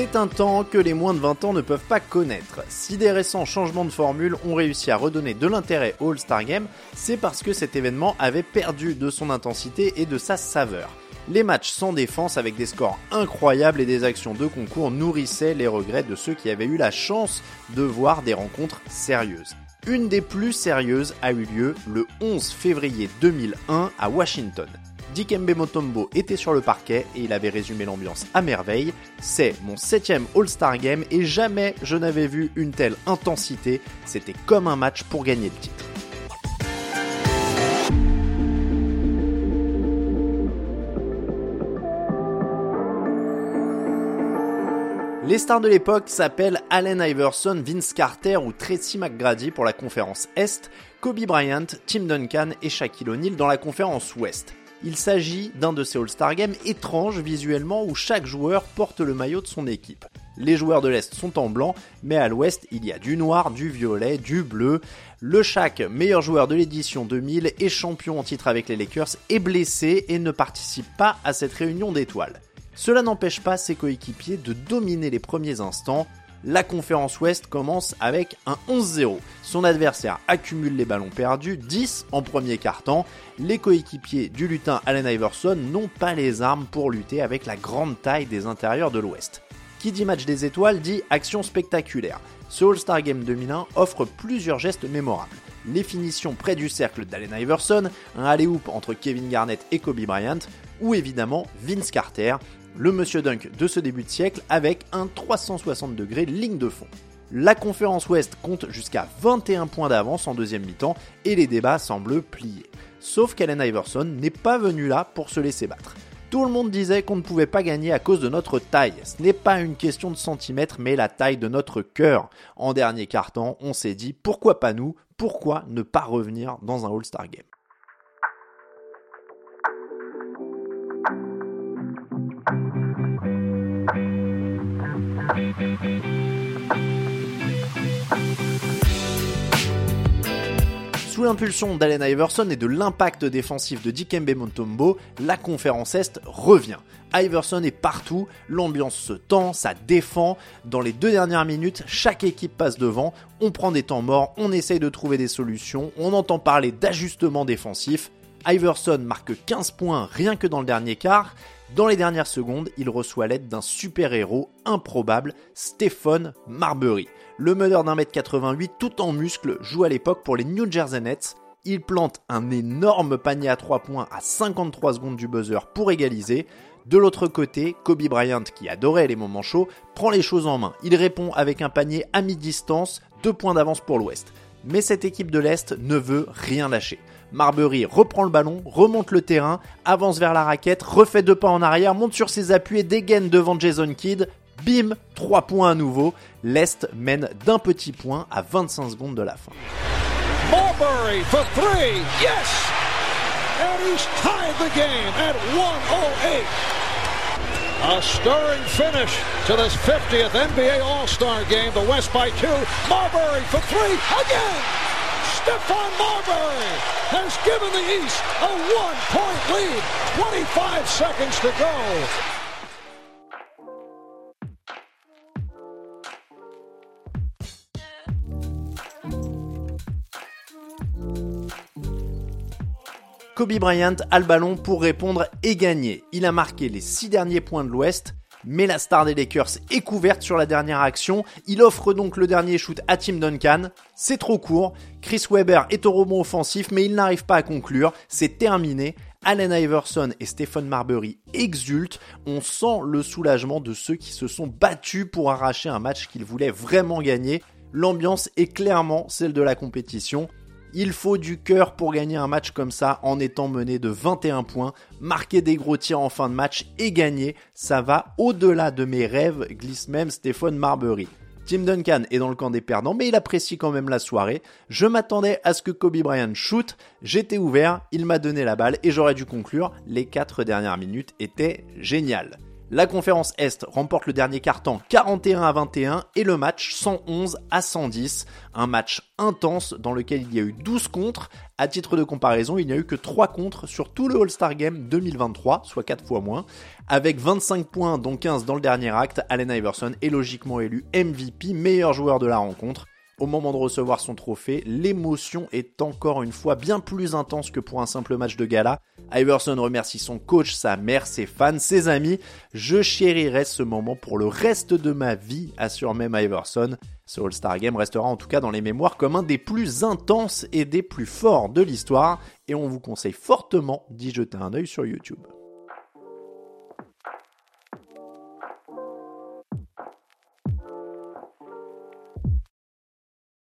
C'est un temps que les moins de 20 ans ne peuvent pas connaître. Si des récents changements de formule ont réussi à redonner de l'intérêt au All-Star Game, c'est parce que cet événement avait perdu de son intensité et de sa saveur. Les matchs sans défense avec des scores incroyables et des actions de concours nourrissaient les regrets de ceux qui avaient eu la chance de voir des rencontres sérieuses. Une des plus sérieuses a eu lieu le 11 février 2001 à Washington. Dikembe Motombo était sur le parquet et il avait résumé l'ambiance à merveille. C'est mon septième All-Star Game et jamais je n'avais vu une telle intensité. C'était comme un match pour gagner le titre. Les stars de l'époque s'appellent Allen Iverson, Vince Carter ou Tracy McGrady pour la conférence Est, Kobe Bryant, Tim Duncan et Shaquille O'Neal dans la conférence Ouest. Il s'agit d'un de ces All-Star Games étranges visuellement où chaque joueur porte le maillot de son équipe. Les joueurs de l'Est sont en blanc, mais à l'Ouest, il y a du noir, du violet, du bleu. Le Shaq, meilleur joueur de l'édition 2000 et champion en titre avec les Lakers, est blessé et ne participe pas à cette réunion d'étoiles. Cela n'empêche pas ses coéquipiers de dominer les premiers instants, la conférence Ouest commence avec un 11-0. Son adversaire accumule les ballons perdus, 10 en premier quart-temps. Les coéquipiers du lutin Allen Iverson n'ont pas les armes pour lutter avec la grande taille des intérieurs de l'Ouest. Qui dit match des étoiles dit action spectaculaire. Ce All-Star Game 2001 offre plusieurs gestes mémorables. Les finitions près du cercle d'Allen Iverson, un alley-oop entre Kevin Garnett et Kobe Bryant, ou évidemment Vince Carter, le Monsieur Dunk de ce début de siècle avec un 360 degrés ligne de fond. La conférence Ouest compte jusqu'à 21 points d'avance en deuxième mi-temps et les débats semblent pliés. Sauf qu'Allen Iverson n'est pas venu là pour se laisser battre. Tout le monde disait qu'on ne pouvait pas gagner à cause de notre taille. Ce n'est pas une question de centimètres, mais la taille de notre cœur. En dernier quart-temps, on s'est dit pourquoi pas nous? Pourquoi ne pas revenir dans un All-Star Game? Sous l'impulsion d'Allen Iverson et de l'impact défensif de Dikembe Mutombo, la conférence Est revient. Iverson est partout, l'ambiance se tend, ça défend. Dans les deux dernières minutes, chaque équipe passe devant, on prend des temps morts, on essaye de trouver des solutions, on entend parler d'ajustement défensif. Iverson marque 15 points rien que dans le dernier quart. Dans les dernières secondes, il reçoit l'aide d'un super-héros improbable, Stephen Marbury. Le meneur d'un mètre 88 tout en muscles joue à l'époque pour les New Jersey Nets. Il plante un énorme panier à 3 points à 53 secondes du buzzer pour égaliser. De l'autre côté, Kobe Bryant, qui adorait les moments chauds, prend les choses en main. Il répond avec un panier à mi-distance, 2 points d'avance pour l'Ouest. Mais cette équipe de l'Est ne veut rien lâcher. Marbury reprend le ballon, remonte le terrain, avance vers la raquette, refait deux pas en arrière, monte sur ses appuis et dégaine devant Jason Kidd. Bim, 3 points à nouveau. L'Est mène d'un petit point à 25 secondes de la fin. Marbury for three, yes! And he's tied the game at 108. A stirring finish to this 50th NBA All-Star game. The West by two. Marbury for three again. Stephon Marbury has given the East a one-point lead. 25 seconds to go. Kobe Bryant a le ballon pour répondre et gagner. Il a marqué les six derniers points de l'Ouest mais la star des Lakers est couverte sur la dernière action. Il offre donc le dernier shoot à Tim Duncan. C'est trop court. Chris Webber est au rebond offensif, mais il n'arrive pas à conclure. C'est terminé. Allen Iverson et Stephen Marbury exultent. On sent le soulagement de ceux qui se sont battus pour arracher un match qu'ils voulaient vraiment gagner. L'ambiance est clairement celle de la compétition. Il faut du cœur pour gagner un match comme ça en étant mené de 21 points, marquer des gros tirs en fin de match et gagner. Ça va au-delà de mes rêves, glisse même Stéphane Marbury. Tim Duncan est dans le camp des perdants, mais il apprécie quand même la soirée. Je m'attendais à ce que Kobe Bryant shoot, j'étais ouvert, il m'a donné la balle et j'aurais dû conclure. Les 4 dernières minutes étaient géniales. La conférence Est remporte le dernier quart-temps 41 à 21 et le match 111 à 110. Un match intense dans lequel il y a eu 12 contre. À titre de comparaison, il n'y a eu que 3 contre sur tout le All-Star Game 2023, soit 4 fois moins. Avec 25 points, dont 15 dans le dernier acte, Allen Iverson est logiquement élu MVP, meilleur joueur de la rencontre au moment de recevoir son trophée, l'émotion est encore une fois bien plus intense que pour un simple match de gala. Iverson remercie son coach, sa mère, ses fans, ses amis. Je chérirai ce moment pour le reste de ma vie, assure même Iverson. Ce All-Star Game restera en tout cas dans les mémoires comme un des plus intenses et des plus forts de l'histoire, et on vous conseille fortement d'y jeter un œil sur YouTube.